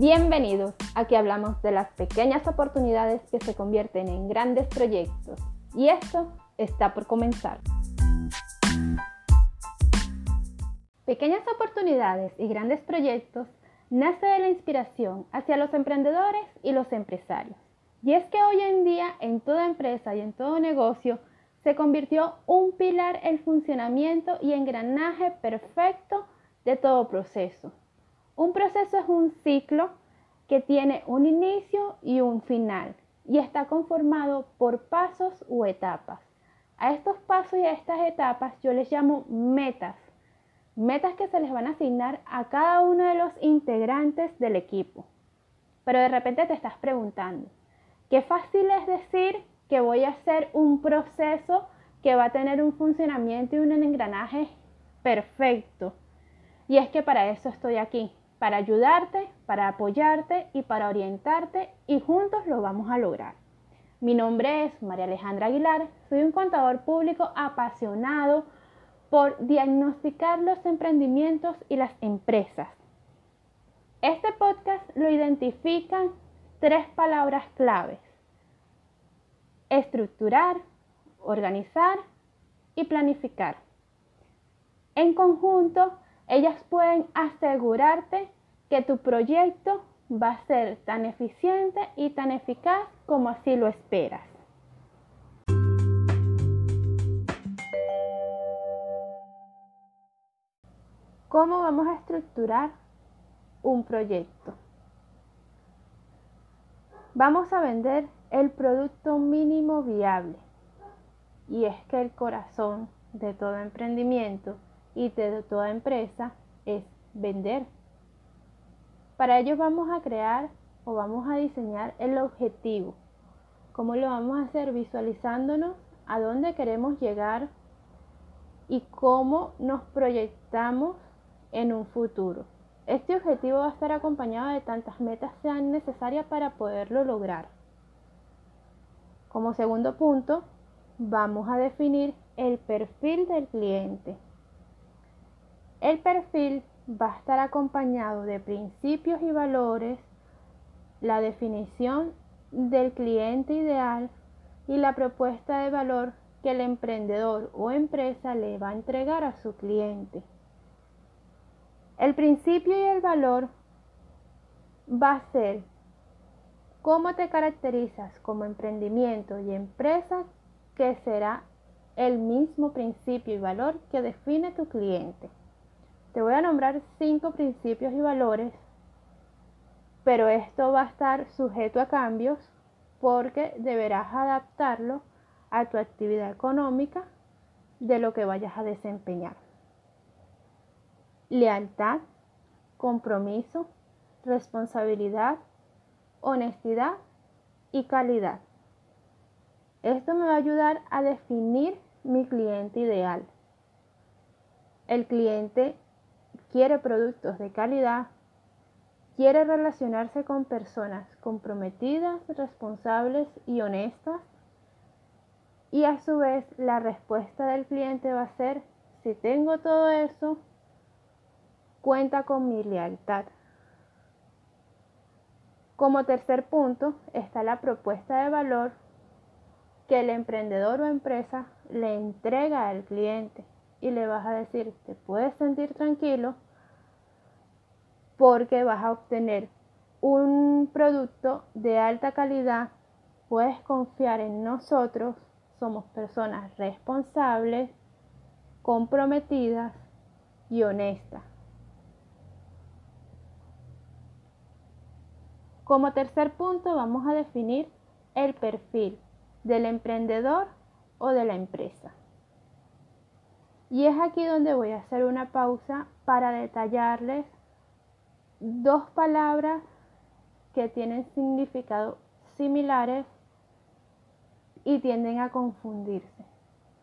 Bienvenidos, aquí hablamos de las pequeñas oportunidades que se convierten en grandes proyectos y esto está por comenzar. Pequeñas oportunidades y grandes proyectos nace de la inspiración hacia los emprendedores y los empresarios. Y es que hoy en día en toda empresa y en todo negocio se convirtió un pilar el funcionamiento y engranaje perfecto de todo proceso. Un proceso es un ciclo que tiene un inicio y un final y está conformado por pasos o etapas. A estos pasos y a estas etapas yo les llamo metas. Metas que se les van a asignar a cada uno de los integrantes del equipo. Pero de repente te estás preguntando, qué fácil es decir que voy a hacer un proceso que va a tener un funcionamiento y un engranaje perfecto. Y es que para eso estoy aquí, para ayudarte, para apoyarte y para orientarte y juntos lo vamos a lograr. Mi nombre es María Alejandra Aguilar, soy un contador público apasionado por diagnosticar los emprendimientos y las empresas. Este podcast lo identifican tres palabras claves. Estructurar, organizar y planificar. En conjunto, ellas pueden asegurarte que tu proyecto va a ser tan eficiente y tan eficaz como así lo esperas. ¿Cómo vamos a estructurar un proyecto? Vamos a vender el producto mínimo viable. Y es que el corazón de todo emprendimiento y de toda empresa es vender. Para ello vamos a crear o vamos a diseñar el objetivo. ¿Cómo lo vamos a hacer? Visualizándonos a dónde queremos llegar y cómo nos proyectamos en un futuro. Este objetivo va a estar acompañado de tantas metas sean necesarias para poderlo lograr. Como segundo punto, vamos a definir el perfil del cliente. El perfil va a estar acompañado de principios y valores, la definición del cliente ideal y la propuesta de valor que el emprendedor o empresa le va a entregar a su cliente. El principio y el valor va a ser cómo te caracterizas como emprendimiento y empresa que será el mismo principio y valor que define tu cliente. Te voy a nombrar cinco principios y valores, pero esto va a estar sujeto a cambios porque deberás adaptarlo a tu actividad económica de lo que vayas a desempeñar. Lealtad, compromiso, responsabilidad, honestidad y calidad. Esto me va a ayudar a definir mi cliente ideal. El cliente quiere productos de calidad, quiere relacionarse con personas comprometidas, responsables y honestas. Y a su vez la respuesta del cliente va a ser, si tengo todo eso, cuenta con mi lealtad. Como tercer punto está la propuesta de valor que el emprendedor o empresa le entrega al cliente y le vas a decir, te puedes sentir tranquilo porque vas a obtener un producto de alta calidad, puedes confiar en nosotros, somos personas responsables, comprometidas y honestas. Como tercer punto vamos a definir el perfil del emprendedor o de la empresa. Y es aquí donde voy a hacer una pausa para detallarles dos palabras que tienen significados similares y tienden a confundirse.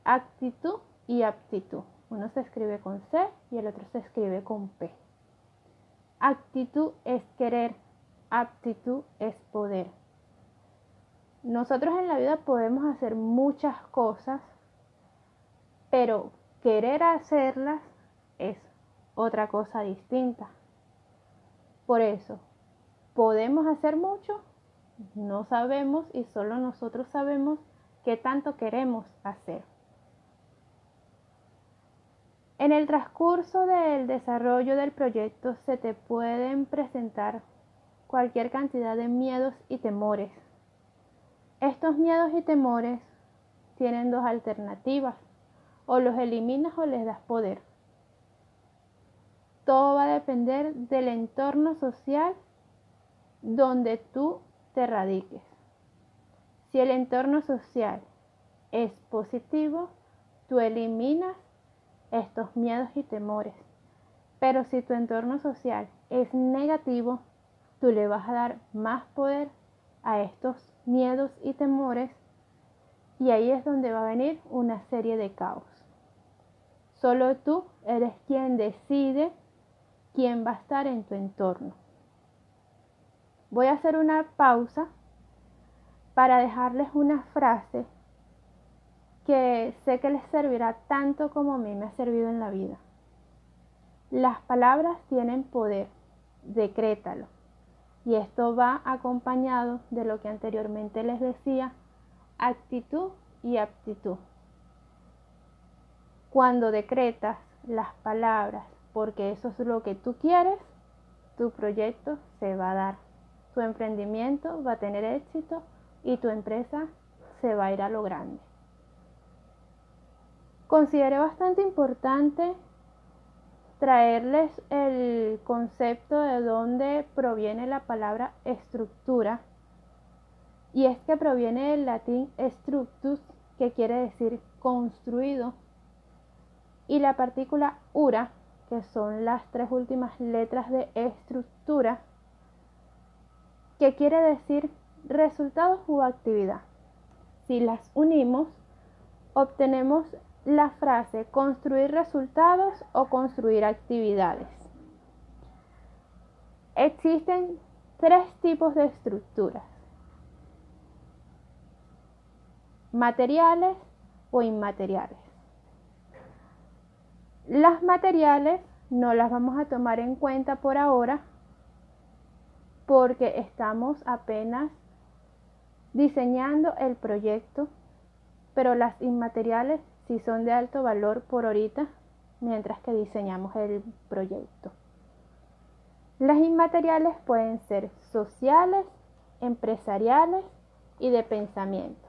Actitud y aptitud. Uno se escribe con C y el otro se escribe con P. Actitud es querer, aptitud es poder. Nosotros en la vida podemos hacer muchas cosas, pero querer hacerlas es otra cosa distinta. Por eso, ¿Podemos hacer mucho? No sabemos y solo nosotros sabemos qué tanto queremos hacer. En el transcurso del desarrollo del proyecto se te pueden presentar cualquier cantidad de miedos y temores. Estos miedos y temores tienen dos alternativas, o los eliminas o les das poder. Todo va a depender del entorno social donde tú te radiques. Si el entorno social es positivo, tú eliminas estos miedos y temores. Pero si tu entorno social es negativo, tú le vas a dar más poder a estos miedos y temores y ahí es donde va a venir una serie de caos. Solo tú eres quien decide quién va a estar en tu entorno. Voy a hacer una pausa para dejarles una frase que sé que les servirá tanto como a mí me ha servido en la vida. Las palabras tienen poder, decrétalo. Y esto va acompañado de lo que anteriormente les decía, actitud y aptitud. Cuando decretas las palabras porque eso es lo que tú quieres, tu proyecto se va a dar. Tu emprendimiento va a tener éxito y tu empresa se va a ir a lo grande. Consideré bastante importante traerles el concepto de dónde proviene la palabra estructura. Y es que proviene del latín structus, que quiere decir construido, y la partícula ura, que son las tres últimas letras de estructura, que quiere decir resultados u actividad. Si las unimos, obtenemos la frase construir resultados o construir actividades. Existen tres tipos de estructuras. Materiales o inmateriales. Las materiales no las vamos a tomar en cuenta por ahora porque estamos apenas diseñando el proyecto, pero las inmateriales si son de alto valor por ahorita mientras que diseñamos el proyecto. Las inmateriales pueden ser sociales, empresariales y de pensamiento.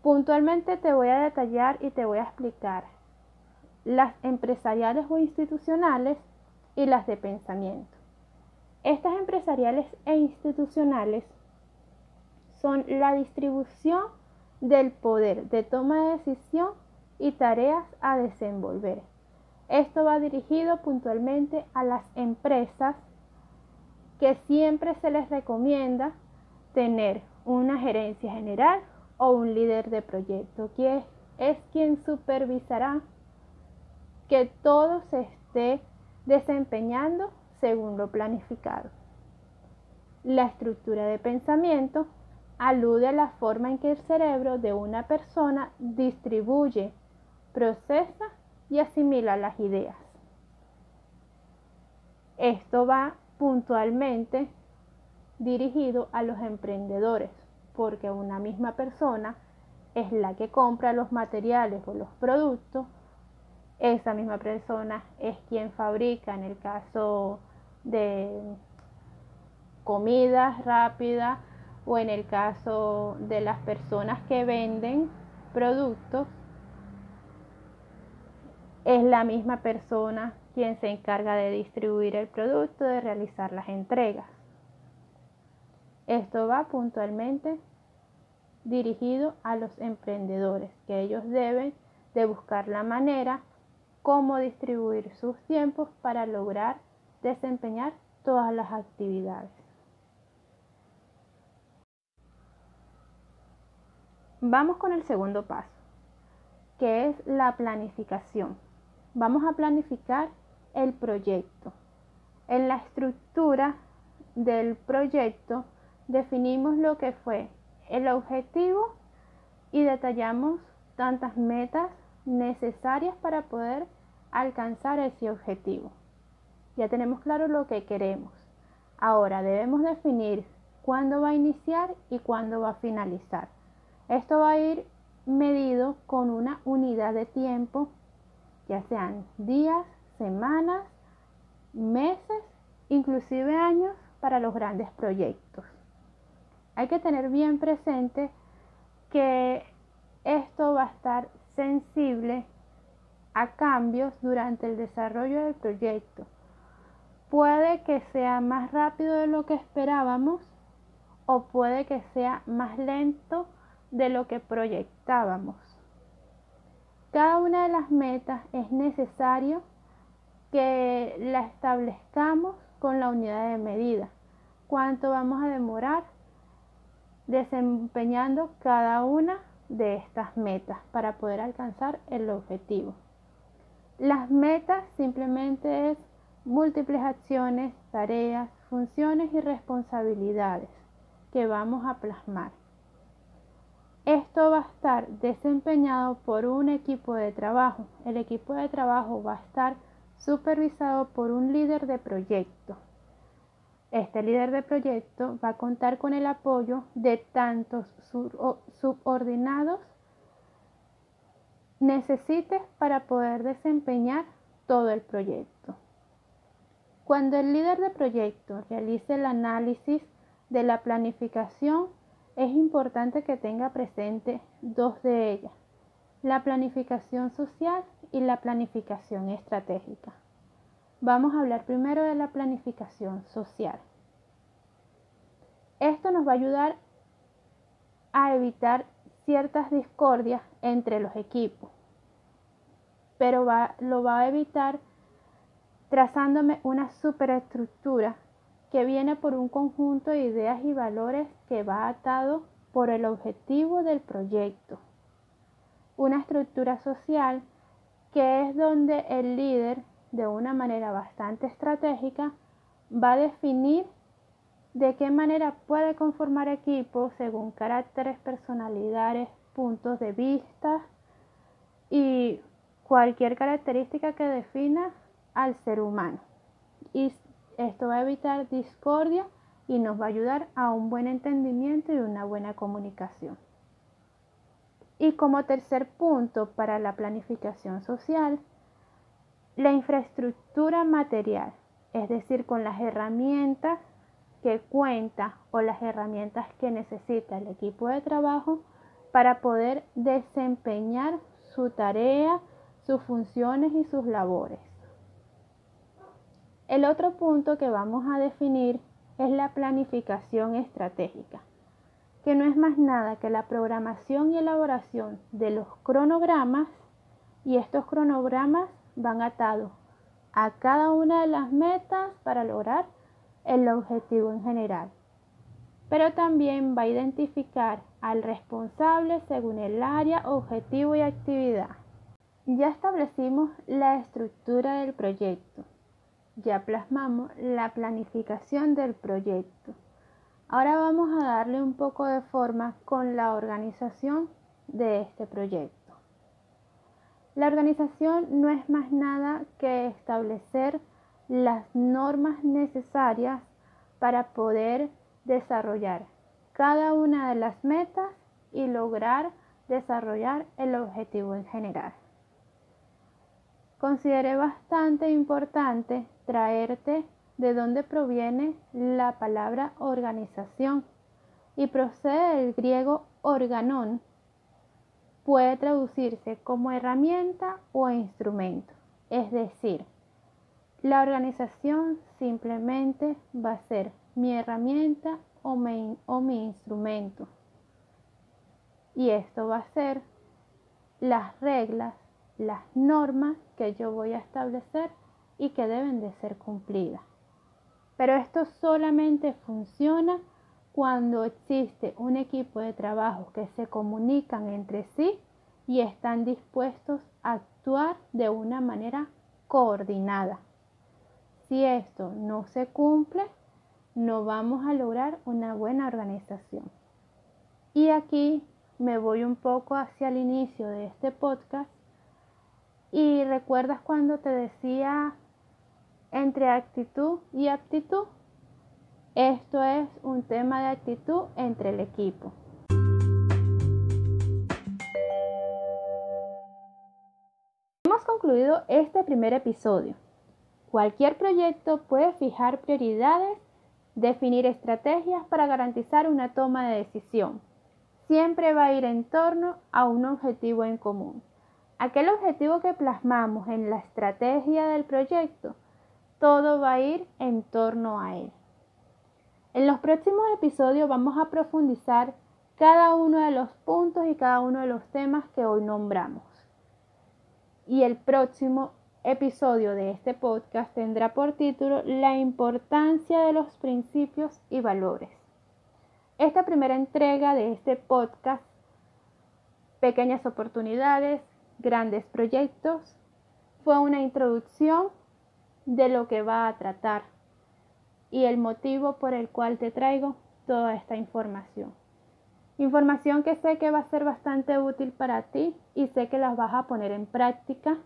Puntualmente te voy a detallar y te voy a explicar las empresariales o institucionales y las de pensamiento. Estas empresariales e institucionales son la distribución del poder de toma de decisión y tareas a desenvolver. Esto va dirigido puntualmente a las empresas que siempre se les recomienda tener una gerencia general o un líder de proyecto, que es quien supervisará que todo se esté desempeñando según lo planificado. La estructura de pensamiento alude a la forma en que el cerebro de una persona distribuye, procesa y asimila las ideas. Esto va puntualmente dirigido a los emprendedores, porque una misma persona es la que compra los materiales o los productos, esa misma persona es quien fabrica, en el caso de comida rápida, o en el caso de las personas que venden productos, es la misma persona quien se encarga de distribuir el producto, de realizar las entregas. Esto va puntualmente dirigido a los emprendedores, que ellos deben de buscar la manera cómo distribuir sus tiempos para lograr desempeñar todas las actividades. Vamos con el segundo paso, que es la planificación. Vamos a planificar el proyecto. En la estructura del proyecto definimos lo que fue el objetivo y detallamos tantas metas necesarias para poder alcanzar ese objetivo. Ya tenemos claro lo que queremos. Ahora debemos definir cuándo va a iniciar y cuándo va a finalizar. Esto va a ir medido con una unidad de tiempo, ya sean días, semanas, meses, inclusive años para los grandes proyectos. Hay que tener bien presente que esto va a estar sensible a cambios durante el desarrollo del proyecto. Puede que sea más rápido de lo que esperábamos o puede que sea más lento de lo que proyectábamos. Cada una de las metas es necesario que la establezcamos con la unidad de medida. ¿Cuánto vamos a demorar desempeñando cada una de estas metas para poder alcanzar el objetivo? Las metas simplemente es múltiples acciones, tareas, funciones y responsabilidades que vamos a plasmar. Esto va a estar desempeñado por un equipo de trabajo. El equipo de trabajo va a estar supervisado por un líder de proyecto. Este líder de proyecto va a contar con el apoyo de tantos subordinados necesites para poder desempeñar todo el proyecto. Cuando el líder de proyecto realice el análisis de la planificación, es importante que tenga presente dos de ellas, la planificación social y la planificación estratégica. Vamos a hablar primero de la planificación social. Esto nos va a ayudar a evitar ciertas discordias entre los equipos, pero lo va a evitar trazándome una superestructura que viene por un conjunto de ideas y valores que va atado por el objetivo del proyecto. Una estructura social que es donde el líder, de una manera bastante estratégica, va a definir de qué manera puede conformar equipos según caracteres, personalidades, puntos de vista y cualquier característica que defina al ser humano. Y esto va a evitar discordia y nos va a ayudar a un buen entendimiento y una buena comunicación. Y como tercer punto para la planificación social, la infraestructura material, es decir, con las herramientas que cuenta o las herramientas que necesita el equipo de trabajo para poder desempeñar su tarea, sus funciones y sus labores. El otro punto que vamos a definir es la planificación estratégica, que no es más nada que la programación y elaboración de los cronogramas y estos cronogramas van atados a cada una de las metas para lograr el objetivo en general. Pero también va a identificar al responsable según el área, objetivo y actividad. Ya establecimos la estructura del proyecto. Ya plasmamos la planificación del proyecto. Ahora vamos a darle un poco de forma con la organización de este proyecto. La organización no es más nada que establecer las normas necesarias para poder desarrollar cada una de las metas y lograr desarrollar el objetivo en general. Consideré bastante importante traerte de dónde proviene la palabra organización y procede del griego organón. Puede traducirse como herramienta o instrumento, es decir, la organización simplemente va a ser mi herramienta o mi, instrumento. Y esto va a ser las reglas, las normas que yo voy a establecer y que deben de ser cumplidas. Pero esto solamente funciona cuando existe un equipo de trabajo que se comunican entre sí y están dispuestos a actuar de una manera coordinada. Si esto no se cumple, no vamos a lograr una buena organización. Y aquí me voy un poco hacia el inicio de este podcast y recuerdas cuando te decía entre actitud y aptitud. Esto es un tema de actitud entre el equipo. Hemos concluido este primer episodio. Cualquier proyecto puede fijar prioridades, definir estrategias para garantizar una toma de decisión. Siempre va a ir en torno a un objetivo en común. Aquel objetivo que plasmamos en la estrategia del proyecto, todo va a ir en torno a él. En los próximos episodios vamos a profundizar cada uno de los puntos y cada uno de los temas que hoy nombramos. Y el próximo episodio de este podcast tendrá por título La importancia de los principios y valores. Esta primera entrega de este podcast, Pequeñas oportunidades, grandes proyectos, fue una introducción de lo que va a tratar y el motivo por el cual te traigo toda esta información. Información que sé que va a ser bastante útil para ti y sé que las vas a poner en práctica.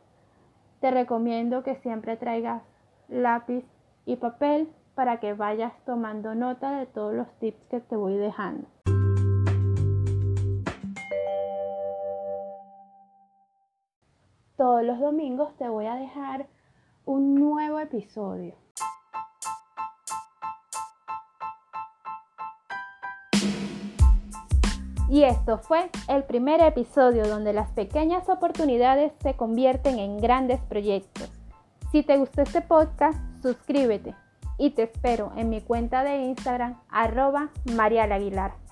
Te recomiendo que siempre traigas lápiz y papel para que vayas tomando nota de todos los tips que te voy dejando. Todos los domingos te voy a dejar un nuevo episodio Y esto fue el primer episodio donde las pequeñas oportunidades se convierten en grandes proyectos. Si te gustó este podcast, suscríbete y te espero en mi cuenta de Instagram arroba Aguilar.